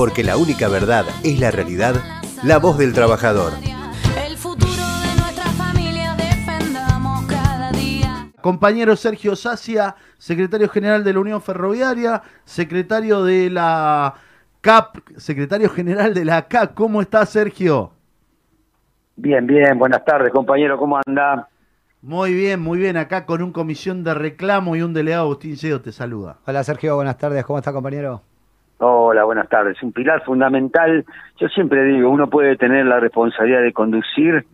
porque la única verdad es la realidad, la voz del trabajador. El futuro de nuestra familia defendamos cada día. Compañero Sergio Sacia, secretario general de la Unión Ferroviaria, secretario de la CAP, secretario general de la CAP. ¿Cómo está Sergio? Bien, bien, buenas tardes compañero, ¿cómo anda? Muy bien, muy bien. Acá con un comisión de reclamo y un delegado, Agustín Seo, te saluda. Hola Sergio, buenas tardes, ¿cómo está compañero? Hola, buenas tardes. Un pilar fundamental, yo siempre digo, uno puede tener la responsabilidad de conducir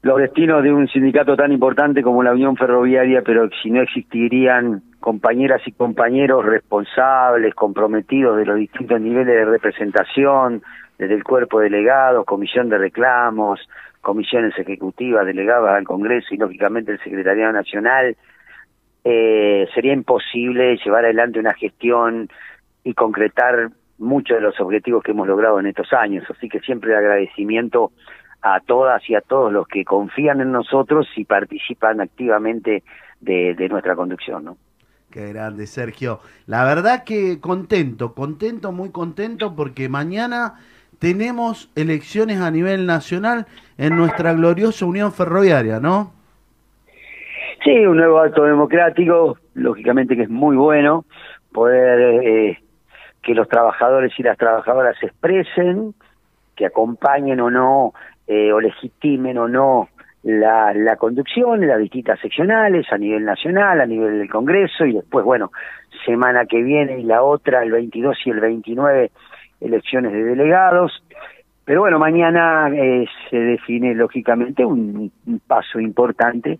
los destinos de un sindicato tan importante como la Unión Ferroviaria, pero si no existirían compañeras y compañeros responsables, comprometidos de los distintos niveles de representación, desde el cuerpo de delegados, comisión de reclamos, comisiones ejecutivas, delegadas al Congreso y lógicamente el Secretariado Nacional, eh, sería imposible llevar adelante una gestión y concretar muchos de los objetivos que hemos logrado en estos años. Así que siempre el agradecimiento a todas y a todos los que confían en nosotros y participan activamente de, de nuestra conducción, ¿no? Qué grande, Sergio. La verdad que contento, contento, muy contento porque mañana tenemos elecciones a nivel nacional en nuestra gloriosa Unión Ferroviaria, ¿no? Sí, un nuevo acto democrático, lógicamente que es muy bueno poder eh, que los trabajadores y las trabajadoras se expresen, que acompañen o no, eh, o legitimen o no la, conducción las distintas seccionales a nivel nacional, a nivel del Congreso, y después, bueno, semana que viene y la otra, el 22 y el 29, elecciones de delegados. Pero bueno, mañana eh, se define lógicamente un paso importante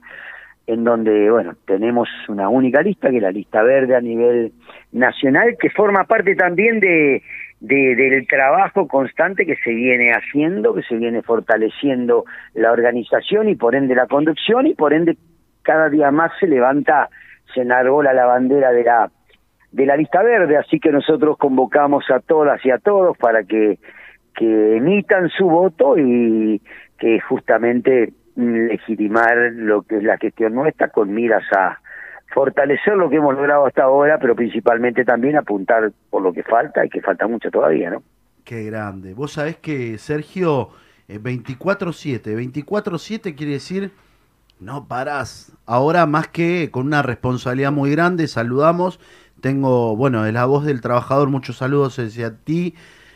en donde, bueno, tenemos una única lista, que es la lista verde a nivel nacional, que forma parte también de, de, del trabajo constante que se viene haciendo, que se viene fortaleciendo la organización y por ende la conducción y por ende cada día más se levanta, se enarbola la bandera de la de la lista verde, así que nosotros convocamos a todas y a todos para que, que emitan su voto y que justamente legitimar lo que es la gestión nuestra con miras a fortalecer lo que hemos logrado hasta ahora, pero principalmente también apuntar por lo que falta y que falta mucho todavía, ¿no? Qué grande. Vos sabés que, Sergio, 24-7, 24-7 quiere decir no parás. Ahora más que con una responsabilidad muy grande, saludamos tengo, bueno, de la voz del trabajador, muchos saludos hacia ti,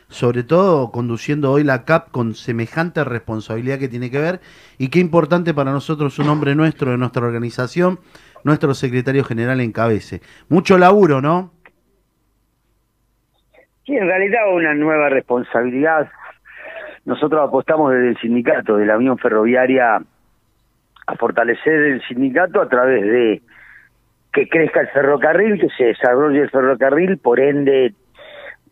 sobre todo conduciendo hoy la CAP con semejante responsabilidad que tiene que ver y qué importante para nosotros un hombre nuestro de nuestra organización, nuestro secretario general encabece. Mucho laburo, ¿no? Sí, en realidad una nueva responsabilidad. Nosotros apostamos desde el sindicato, de la Unión Ferroviaria, a fortalecer el sindicato a través de que crezca el ferrocarril, que se desarrolle el ferrocarril, por ende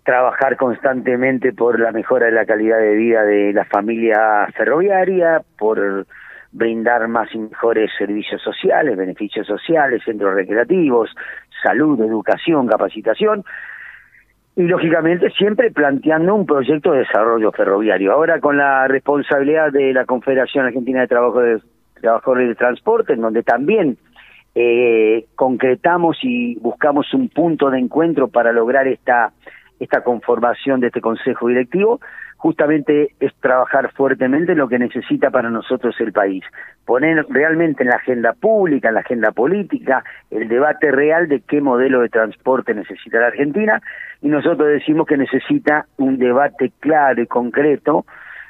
trabajar constantemente por la mejora de la calidad de vida de la familia ferroviaria, por brindar más y mejores servicios sociales, beneficios sociales, centros recreativos, salud, educación, capacitación, y lógicamente siempre planteando un proyecto de desarrollo ferroviario. Ahora con la responsabilidad de la Confederación Argentina de Trabajo de Trabajadores de Transporte, en donde también eh, concretamos y buscamos un punto de encuentro para lograr esta esta conformación de este consejo directivo, justamente es trabajar fuertemente en lo que necesita para nosotros el país, poner realmente en la agenda pública, en la agenda política, el debate real de qué modelo de transporte necesita la Argentina, y nosotros decimos que necesita un debate claro y concreto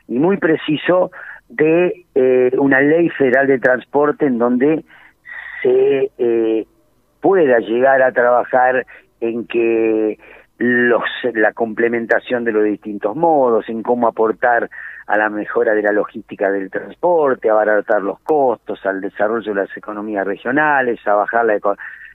y muy preciso de eh, una ley federal de transporte en donde se eh, pueda llegar a trabajar en que los, la complementación de los distintos modos, en cómo aportar a la mejora de la logística del transporte, a abaratar los costos, al desarrollo de las economías regionales, a bajar la,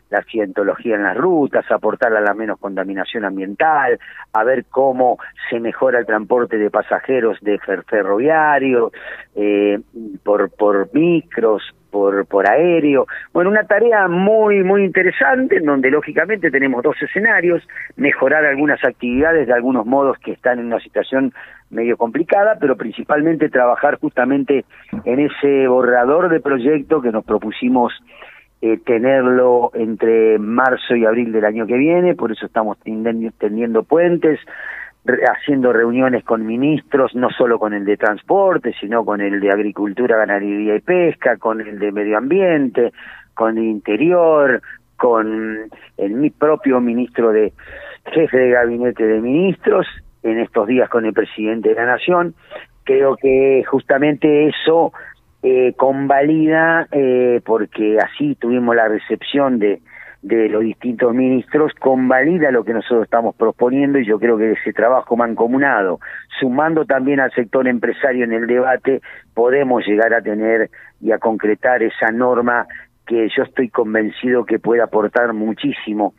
la accidentología en las rutas, aportar a la menos contaminación ambiental, a ver cómo se mejora el transporte de pasajeros de ferroviario, eh, por, por micros, por, por aéreo. Bueno, una tarea muy, muy interesante en donde lógicamente tenemos dos escenarios, mejorar algunas actividades de algunos modos que están en una situación medio complicada, pero principalmente trabajar justamente en ese borrador de proyecto que nos propusimos eh, tenerlo entre marzo y abril del año que viene, por eso estamos tendiendo puentes, re- haciendo reuniones con ministros, no solo con el de transporte, sino con el de agricultura, ganadería y pesca, con el de medio ambiente, con el interior, con el mi propio ministro de jefe de gabinete de ministros, en estos días con el presidente de la nación. Creo que justamente eso eh, convalida, eh, porque así tuvimos la recepción de, de los distintos ministros, convalida lo que nosotros estamos proponiendo y yo creo que ese trabajo mancomunado, sumando también al sector empresario en el debate, podemos llegar a tener y a concretar esa norma que yo estoy convencido que puede aportar muchísimo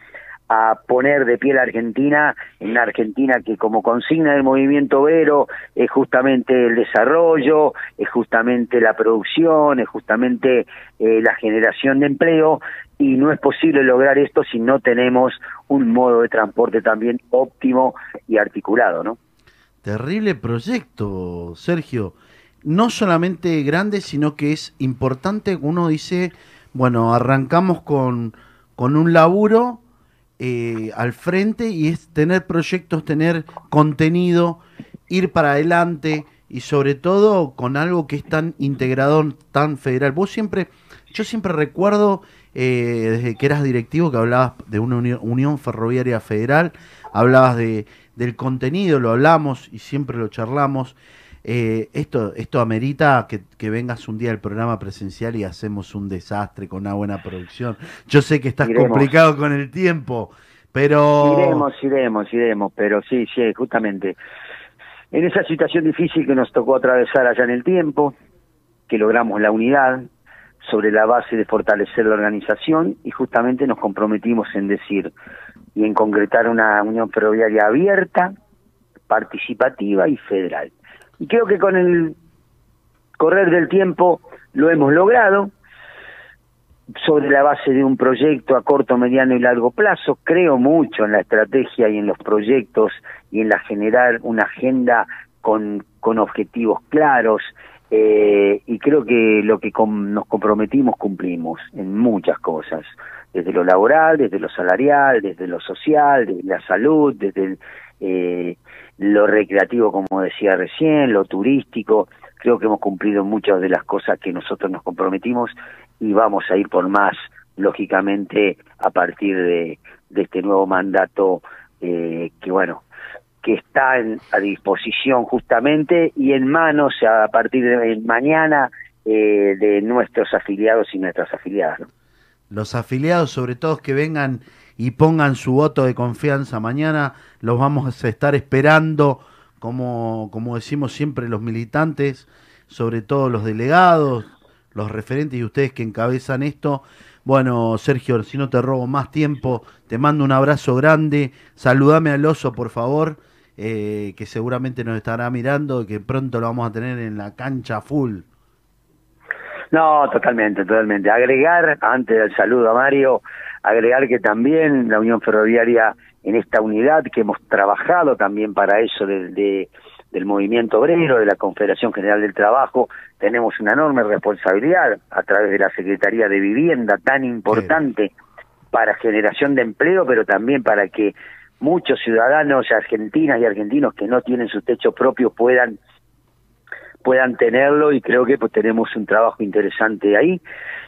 a poner de pie la Argentina, en una Argentina que como consigna del movimiento Vero es justamente el desarrollo, es justamente la producción, es justamente eh, la generación de empleo y no es posible lograr esto si no tenemos un modo de transporte también óptimo y articulado, ¿no? Terrible proyecto, Sergio. No solamente grande, sino que es importante. Uno dice, bueno, arrancamos con, con un laburo eh, al frente y es tener proyectos, tener contenido, ir para adelante y sobre todo con algo que es tan integrador, tan federal. Vos siempre, yo siempre recuerdo eh, desde que eras directivo que hablabas de una unión, unión ferroviaria federal, hablabas de, del contenido, lo hablamos y siempre lo charlamos. Eh, esto, esto amerita que, que vengas un día al programa presencial y hacemos un desastre con una buena producción. Yo sé que estás Iremos. complicado con el tiempo, pero... Iremos, iremos, iremos, pero sí, sí, justamente. En esa situación difícil que nos tocó atravesar allá en el tiempo, que logramos la unidad sobre la base de fortalecer la organización y justamente nos comprometimos en decir y en concretar una unión ferroviaria abierta, participativa y federal. Y creo que con el correr del tiempo lo hemos logrado sobre la base de un proyecto a corto, mediano y largo plazo. Creo mucho en la estrategia y en los proyectos y en la generar una agenda con, con objetivos claros. eh, y creo que lo que nos comprometimos cumplimos en muchas cosas, desde lo laboral, desde lo salarial, desde lo social, desde la salud, desde el, eh, lo recreativo, como decía recién, lo turístico. Creo que hemos cumplido muchas de las cosas que nosotros nos comprometimos y vamos a ir por más, lógicamente, a partir de, este nuevo mandato eh, que, bueno, que está en- a disposición justamente y en manos a partir de mañana eh, de nuestros afiliados y nuestras afiliadas. ¿no? los afiliados, sobre todo que vengan y pongan su voto de confianza mañana, los vamos a estar esperando, como, como decimos siempre los militantes, sobre todo los delegados, los referentes y ustedes que encabezan esto. Bueno, Sergio, si no te robo más tiempo, te mando un abrazo grande, saludame al oso, por favor, eh, que seguramente nos estará mirando y que pronto lo vamos a tener en la cancha full. No, totalmente, totalmente. Agregar, antes del saludo a Mario, agregar que también la Unión Ferroviaria en esta unidad, que hemos trabajado también para eso de, de- del movimiento obrero, de la Confederación General del Trabajo, tenemos una enorme responsabilidad a través de la Secretaría de Vivienda, tan importante para generación de empleo, pero también para que muchos ciudadanos argentinas y argentinos que no tienen su techo propio puedan puedan tenerlo y creo que pues tenemos un trabajo interesante ahí.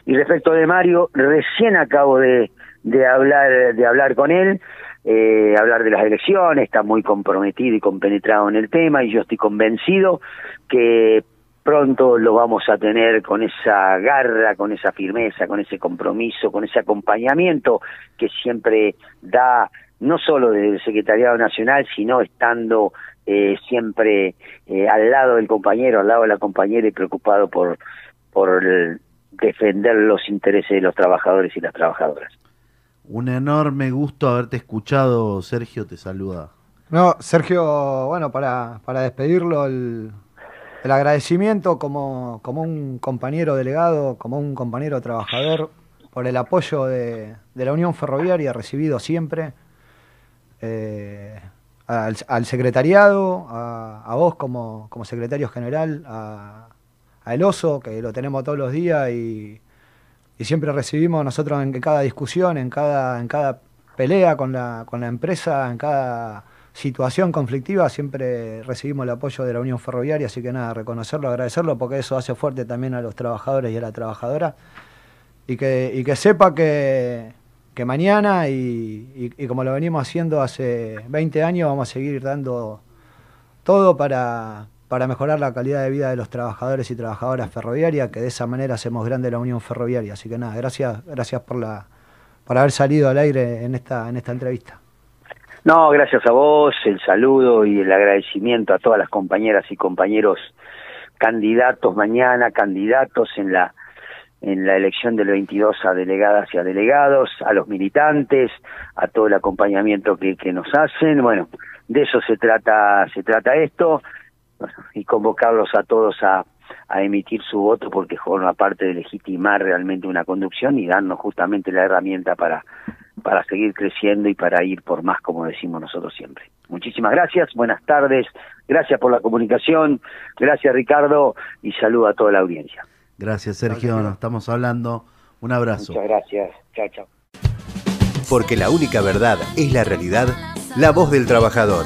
Y respecto de Mario, recién acabo de, de hablar de hablar con él, eh, hablar de las elecciones, está muy comprometido y compenetrado en el tema y yo estoy convencido que pronto lo vamos a tener con esa garra, con esa firmeza, con ese compromiso, con ese acompañamiento que siempre da no solo del Secretariado Nacional, sino estando eh, siempre eh, al lado del compañero, al lado de la compañera y preocupado por, por el- defender los intereses de los trabajadores y las trabajadoras. Un enorme gusto haberte escuchado, Sergio, te saluda. No, Sergio, bueno, para, para despedirlo, el, el agradecimiento como, como un compañero delegado, como un compañero trabajador, por el apoyo de, de la Unión Ferroviaria recibido siempre, eh, al, secretariado, a, a vos como, como secretario general, a, a El Oso, que lo tenemos todos los días y, y siempre recibimos nosotros en cada discusión, en cada, en cada pelea con la, con la empresa, en cada situación conflictiva, siempre recibimos el apoyo de la Unión Ferroviaria, así que nada, reconocerlo, agradecerlo, porque eso hace fuerte también a los trabajadores y a la trabajadora, y que, y que sepa que, que mañana, y, y- y como lo venimos haciendo hace 20 años, vamos a seguir dando todo para, para mejorar la calidad de vida de los trabajadores y trabajadoras ferroviarias, que de esa manera hacemos grande la Unión Ferroviaria. Así que nada, gracias, gracias por la por haber salido al aire en esta, en esta entrevista. No, gracias a vos, el saludo y el agradecimiento a todas las compañeras y compañeros candidatos mañana, candidatos en la en la elección del 22 a delegadas y a delegados, a los militantes, a todo el acompañamiento que, que nos hacen. Bueno, de eso se trata se trata esto bueno, y convocarlos a todos a, a emitir su voto porque forma parte de legitimar realmente una conducción y darnos justamente la herramienta para para seguir creciendo y para ir por más, como decimos nosotros siempre. Muchísimas gracias, buenas tardes, gracias por la comunicación, gracias Ricardo y saludo a toda la audiencia. Gracias, Sergio. Nos estamos hablando. Un abrazo. Muchas gracias, chao, chao. Porque la única verdad es la realidad, la voz del trabajador.